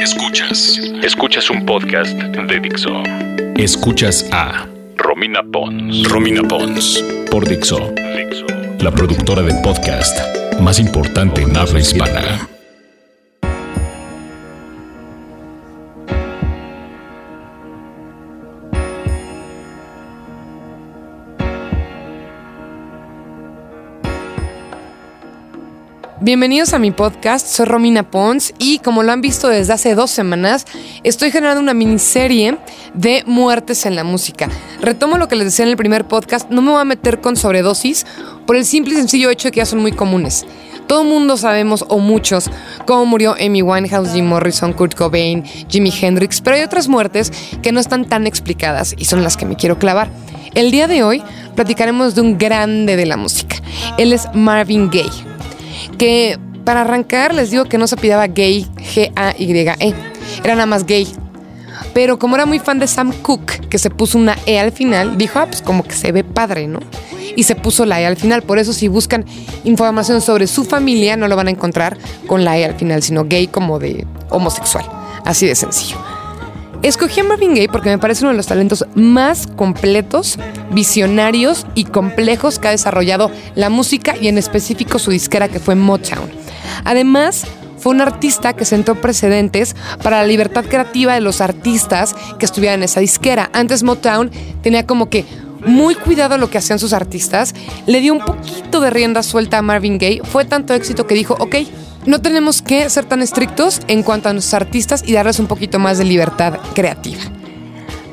Escuchas. Escuchas un podcast de Dixo. Escuchas a Romina Pons. Romina Pons. Por Dixo. Dixo. La productora de podcast más importante en habla hispana. Bienvenidos a mi podcast, soy Romina Pons y como lo han visto desde hace dos semanas, estoy generando una miniserie de muertes en la música. Retomo lo que les decía en el primer podcast, no me voy a meter con sobredosis por el simple y sencillo hecho de que ya son muy comunes. Todo mundo sabemos, o muchos, cómo murió Amy Winehouse, Jim Morrison, Kurt Cobain, Jimi Hendrix, pero hay otras muertes que no están tan explicadas y son las que me quiero clavar. El día de hoy platicaremos de un grande de la música. Él es Marvin Gaye que para arrancar les digo que no se pidaba gay, G-A-Y-E, era nada más gay. Pero como era muy fan de Sam Cooke, que se puso una E al final, dijo, ah, pues como que se ve padre, ¿no? Y se puso la E al final. Por eso si buscan información sobre su familia, no lo van a encontrar con la E al final, sino gay como de homosexual. Así de sencillo. Escogí a Marvin Gaye porque me parece uno de los talentos más completos, visionarios y complejos que ha desarrollado la música y en específico su disquera que fue Motown. Además, fue un artista que sentó precedentes para la libertad creativa de los artistas que estuvieran en esa disquera. Antes Motown tenía como que muy cuidado lo que hacían sus artistas, le dio un poquito de rienda suelta a Marvin Gaye, fue tanto éxito que dijo, ok, no tenemos que ser tan estrictos en cuanto a nuestros artistas y darles un poquito más de libertad creativa.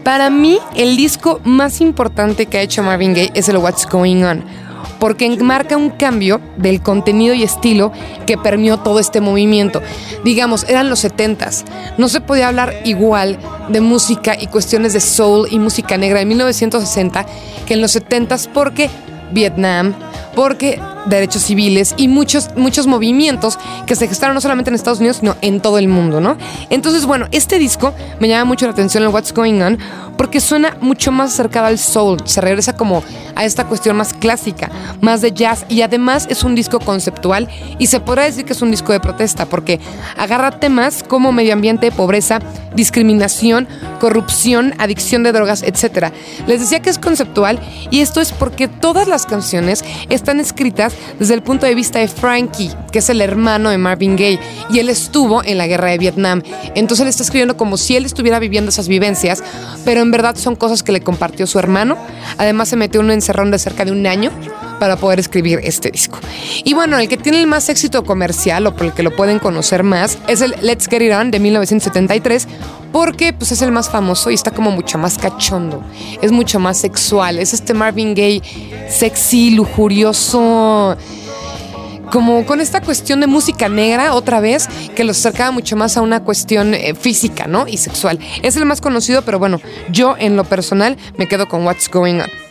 Para mí, el disco más importante que ha hecho Marvin Gaye es el What's Going On, porque marca un cambio del contenido y estilo que permeó todo este movimiento. Digamos, eran los 70s. No se podía hablar igual de música y cuestiones de soul y música negra en 1960 que en los 70s porque Vietnam, porque derechos civiles y muchos, muchos movimientos que se gestaron no solamente en Estados Unidos, sino en todo el mundo, ¿no? Entonces, bueno, este disco me llama mucho la atención el What's Going On porque suena mucho más acercado al soul, se regresa como a esta cuestión más clásica, más de jazz y además es un disco conceptual y se podrá decir que es un disco de protesta porque agarra temas como medio ambiente, pobreza, discriminación, corrupción, adicción de drogas, etc. Les decía que es conceptual y esto es porque todas las canciones están escritas desde el punto de vista de Frankie, que es el hermano de Marvin Gaye, y él estuvo en la guerra de Vietnam. Entonces él está escribiendo como si él estuviera viviendo esas vivencias, pero en verdad son cosas que le compartió su hermano. Además se metió en un encerrón de cerca de un año para poder escribir este disco. Y bueno, el que tiene el más éxito comercial o por el que lo pueden conocer más es el Let's Get It On de 1973 porque pues es el más famoso y está como mucho más cachondo, es mucho más sexual, es este Marvin Gaye sexy, lujurioso, como con esta cuestión de música negra otra vez que los acercaba mucho más a una cuestión eh, física, ¿no? Y sexual. Es el más conocido, pero bueno, yo en lo personal me quedo con What's Going On.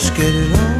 just get it on.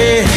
hey.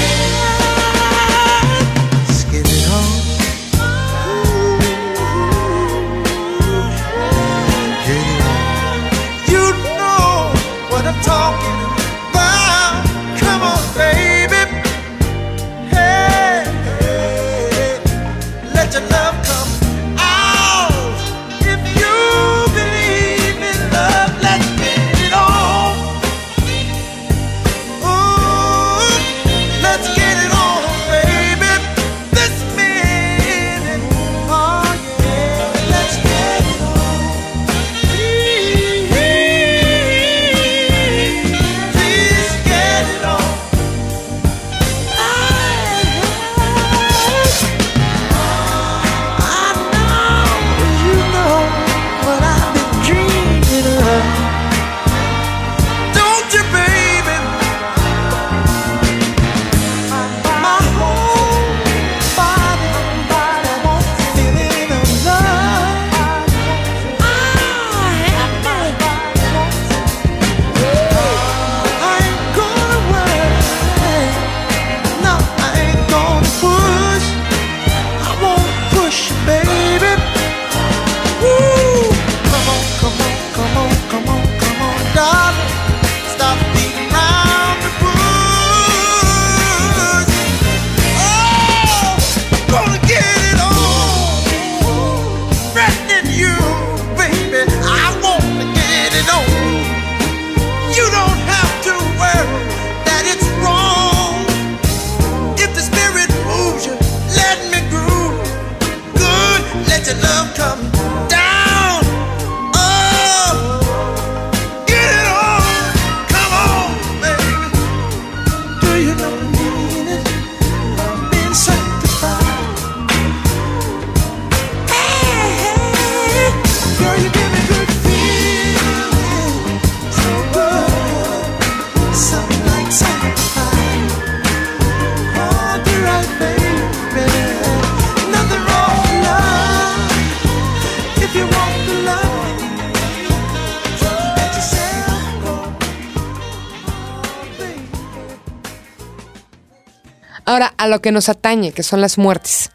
Lo que nos atañe, que son las muertes.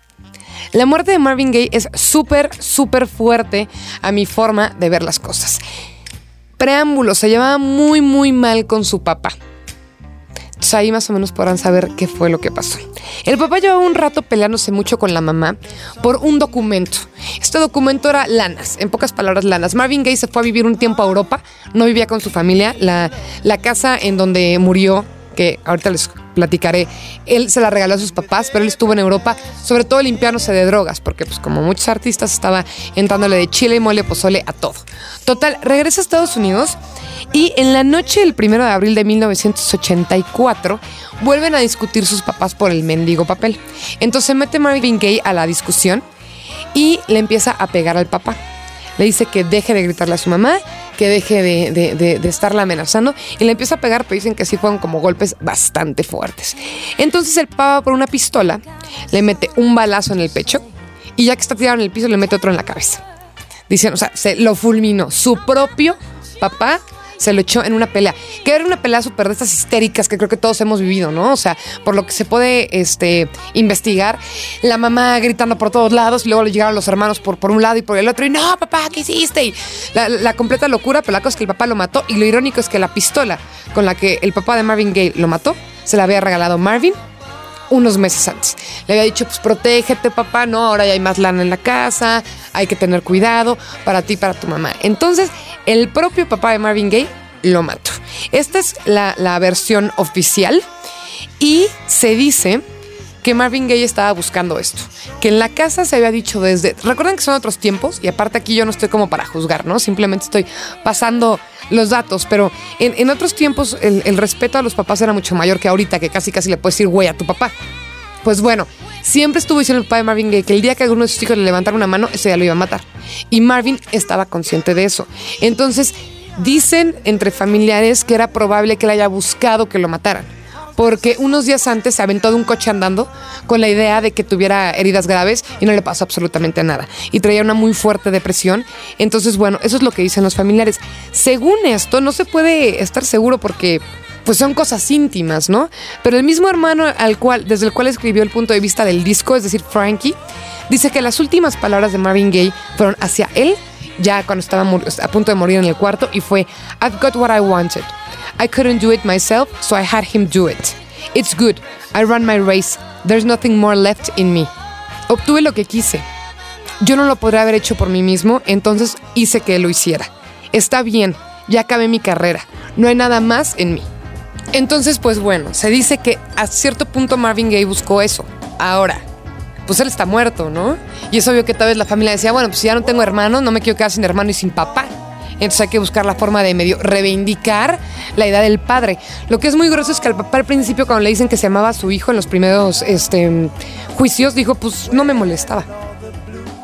La muerte de Marvin Gaye es súper, súper fuerte a mi forma de ver las cosas. Preámbulo, se llevaba muy, muy mal con su papá. Entonces ahí más o menos podrán saber qué fue lo que pasó. El papá llevaba un rato peleándose mucho con la mamá por un documento. Este documento era lanas, en pocas palabras lanas. Marvin Gaye se fue a vivir un tiempo a Europa, no vivía con su familia. La, la casa en donde murió que ahorita les platicaré, él se la regaló a sus papás, pero él estuvo en Europa, sobre todo limpiándose de drogas, porque pues como muchos artistas estaba entrándole de chile y mole pozole a todo. Total, regresa a Estados Unidos y en la noche del 1 de abril de 1984 vuelven a discutir sus papás por el mendigo papel. Entonces mete Marvin Gaye a la discusión y le empieza a pegar al papá. Le dice que deje de gritarle a su mamá que deje de, estarla amenazando y le empieza a pegar, pero dicen que sí fueron como golpes bastante fuertes. Entonces el pava por una pistola le mete un balazo en el pecho y ya que está tirado en el piso le mete otro en la cabeza. Dicen, o sea, se lo fulminó. Su propio papá se lo echó en una pelea. Que era una pelea súper de estas histéricas que creo que todos hemos vivido, ¿no? O sea, por lo que se puede este, investigar, la mamá gritando por todos lados y luego le llegaron los hermanos por, por un lado y por el otro y no, papá, ¿qué hiciste? Y la, completa locura, pero la cosa es que el papá lo mató y lo irónico es que la pistola con la que el papá de Marvin Gaye lo mató se la había regalado Marvin unos meses antes. Le había dicho, pues protégete, papá, no, ahora ya hay más lana en la casa, hay que tener cuidado para ti para tu mamá. Entonces, el propio papá de Marvin Gaye lo mató. Esta es la, la versión oficial y se dice que Marvin Gaye estaba buscando esto, que en la casa se había dicho desde, recuerden que son otros tiempos y aparte aquí yo no estoy como para juzgar, ¿no? Simplemente estoy pasando los datos, pero en, otros tiempos el, respeto a los papás era mucho mayor que ahorita, que casi casi le puedes decir güey a tu papá. Pues bueno, siempre estuvo diciendo el papá de Marvin Gaye que el día que alguno de sus hijos le levantara una mano, ese día lo iba a matar. Y Marvin estaba consciente de eso. Entonces, dicen entre familiares que era probable que él haya buscado que lo mataran porque unos días antes se aventó de un coche andando con la idea de que tuviera heridas graves y no le pasó absolutamente nada. Y traía una muy fuerte depresión. Entonces, bueno, eso es lo que dicen los familiares. Según esto, no se puede estar seguro porque pues son cosas íntimas, ¿no? Pero el mismo hermano al cual, desde el cual escribió el punto de vista del disco, es decir, Frankie, dice que las últimas palabras de Marvin Gaye fueron hacia él ya cuando estaba a punto de morir en el cuarto y fue I've got what I wanted. I couldn't do it myself, so I had him do it. It's good. I ran my race. There's nothing more left in me. Obtuve lo que quise. Yo no lo podría haber hecho por mí mismo, entonces hice que lo hiciera. Está bien, ya acabé mi carrera. No hay nada más en mí. Entonces, pues bueno, se dice que a cierto punto Marvin Gaye buscó eso. Ahora, pues él está muerto, ¿no? Y es obvio que tal vez la familia decía, bueno, pues si ya no tengo hermanos, no me quiero quedar sin hermano y sin papá. Entonces hay que buscar la forma de medio reivindicar la idea del padre. Lo que es muy grosso es que al papá al principio cuando le dicen que se llamaba a su hijo en los primeros este, juicios, dijo, pues no me molestaba.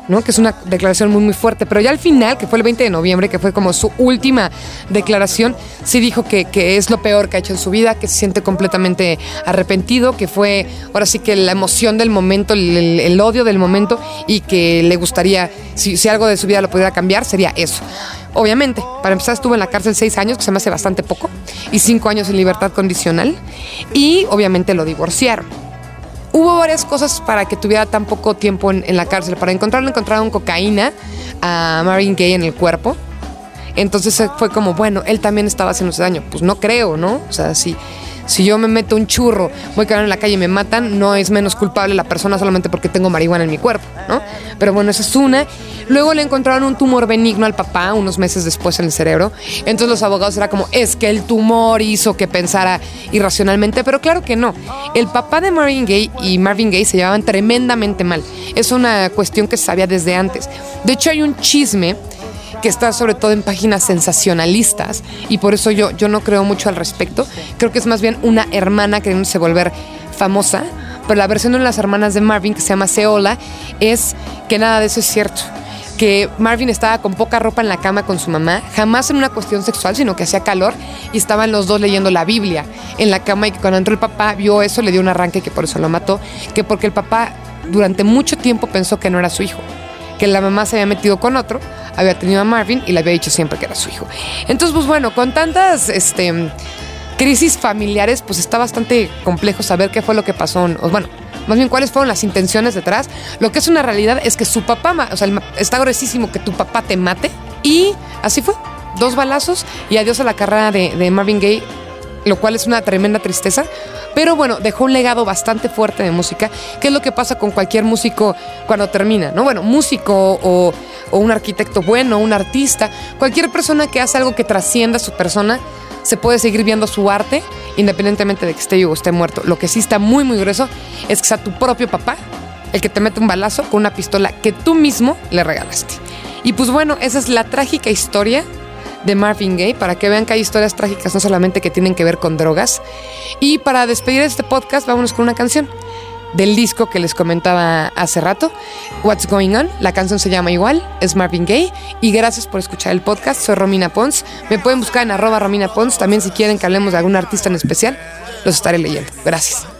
¿no? Que es una declaración muy, muy fuerte. Pero ya al final, que fue el 20 de noviembre, que fue como su última declaración, sí dijo que, es lo peor que ha hecho en su vida, que se siente completamente arrepentido, que fue ahora sí que la emoción del momento, el, odio del momento y que le gustaría, si algo de su vida lo pudiera cambiar, sería eso. Obviamente, para empezar estuvo en la cárcel seis años, que se me hace bastante poco, y cinco años en libertad condicional, y obviamente lo divorciaron hubo varias cosas para que tuviera tan poco tiempo en, la cárcel. Para encontrarlo, encontraron cocaína a Marvin Gaye en el cuerpo. Entonces fue como, bueno, él también estaba haciéndose daño. Pues no creo, ¿no? O sea, sí. Yo me meto un churro, voy a quedar en la calle y me matan, no es menos culpable la persona solamente porque tengo marihuana en mi cuerpo, ¿no? Pero bueno, esa es una. Luego le encontraron un tumor benigno al papá unos meses después en el cerebro. Entonces los abogados era como, es que el tumor hizo que pensara irracionalmente, pero claro que no. El papá de Marvin Gaye y Marvin Gaye se llevaban tremendamente mal. Es una cuestión que se sabía desde antes. De hecho, hay un chisme que está sobre todo en páginas sensacionalistas y por eso yo, yo no creo mucho al respecto. Creo que es más bien una hermana queriéndose volver famosa, pero la versión de las hermanas de Marvin, que se llama Seola, es que nada de eso es cierto que Marvin estaba con poca ropa en la cama con su mamá, jamás en una cuestión sexual, sino que hacía calor y estaban los dos leyendo la Biblia en la cama y que cuando entró el papá vio eso, le dio un arranque que por eso lo mató, que porque el papá durante mucho tiempo pensó que no era su hijo, que la mamá se había metido con otro, había tenido a Marvin y le había dicho siempre que era su hijo. Entonces, pues bueno, con tantas este, crisis familiares, pues está bastante complejo saber qué fue lo que pasó. bueno, más bien cuáles fueron las intenciones detrás. Lo que es una realidad es que su papá, o sea, está gruesísimo que tu papá te mate. Y así fue. Dos balazos y adiós a la carrera de, de Marvin Gaye, lo cual es una tremenda tristeza. Pero bueno, dejó un legado bastante fuerte de música, que es lo que pasa con cualquier músico cuando termina, ¿no? Bueno, músico o, o un arquitecto bueno, un artista, cualquier persona que hace algo que trascienda su persona, se puede seguir viendo su arte independientemente de que esté vivo o esté muerto. Lo que sí está muy, muy grueso es que sea tu propio papá el que te mete un balazo con una pistola que tú mismo le regalaste. Y pues bueno, esa es la trágica historia de Marvin Gaye, para que vean que hay historias trágicas no solamente que tienen que ver con drogas. Y para despedir este podcast, vámonos con una canción del disco que les comentaba hace rato, What's Going On. La canción se llama igual, es Marvin Gaye. Y gracias por escuchar el podcast. Soy Romina Pons. Me pueden buscar en arroba Romina Pons. También si quieren que hablemos de algún artista en especial, los estaré leyendo. Gracias.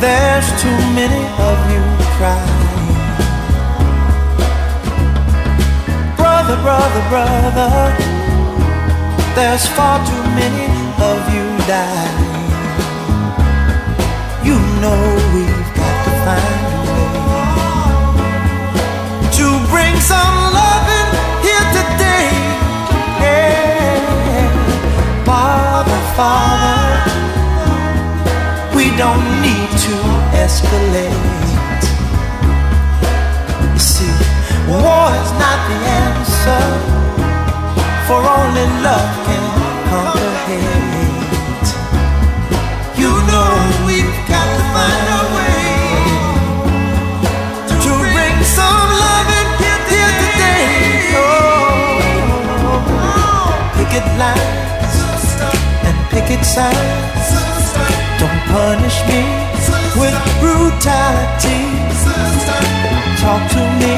There's too many of you crying. Brother, brother, brother, there's far too many of you dying. You know we've escalate. You see, war is not the answer, for only love can conquer hate. You know we've got to find a way to bring some love and in here today. Oh, picket lines and picket signs. Don't punish me with brutality. Talk to me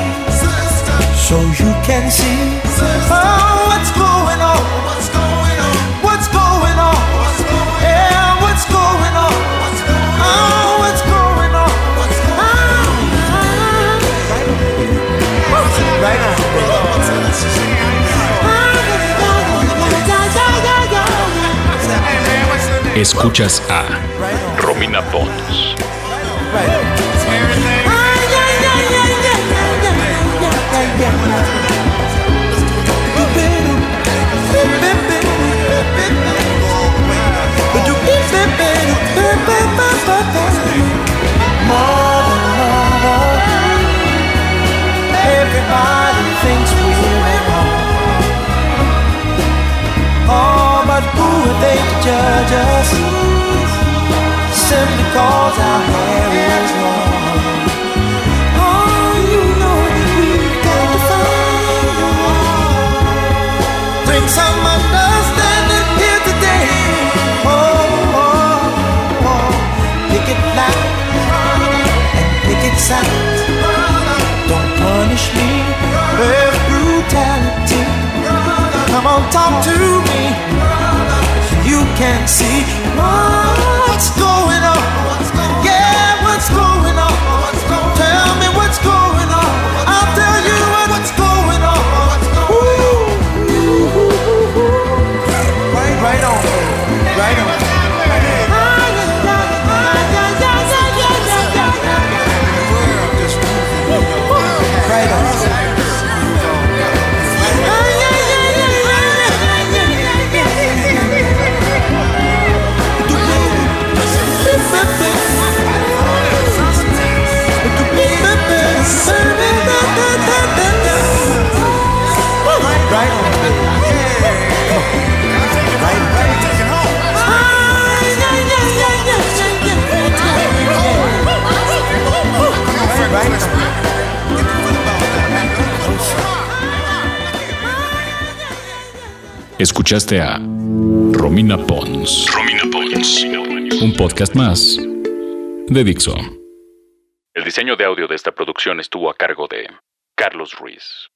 so you can see oh, what's going on. What's going on? What's going on? Yeah, what's going on? What's going on? Oh, what's going on? What's going on? Oh, right on. Escuchas a judge? Simply cause our hair is long. Oh, you know that we've got to find understanding here today. Oh, oh, oh. It and pick it sound. Don't punish me with brutality. Come on, talk to me. You can see what's going Escuchaste a Romina Pons. Romina Pons. Un podcast más de Dixo. El diseño de audio de esta producción estuvo a cargo de Carlos Ruiz.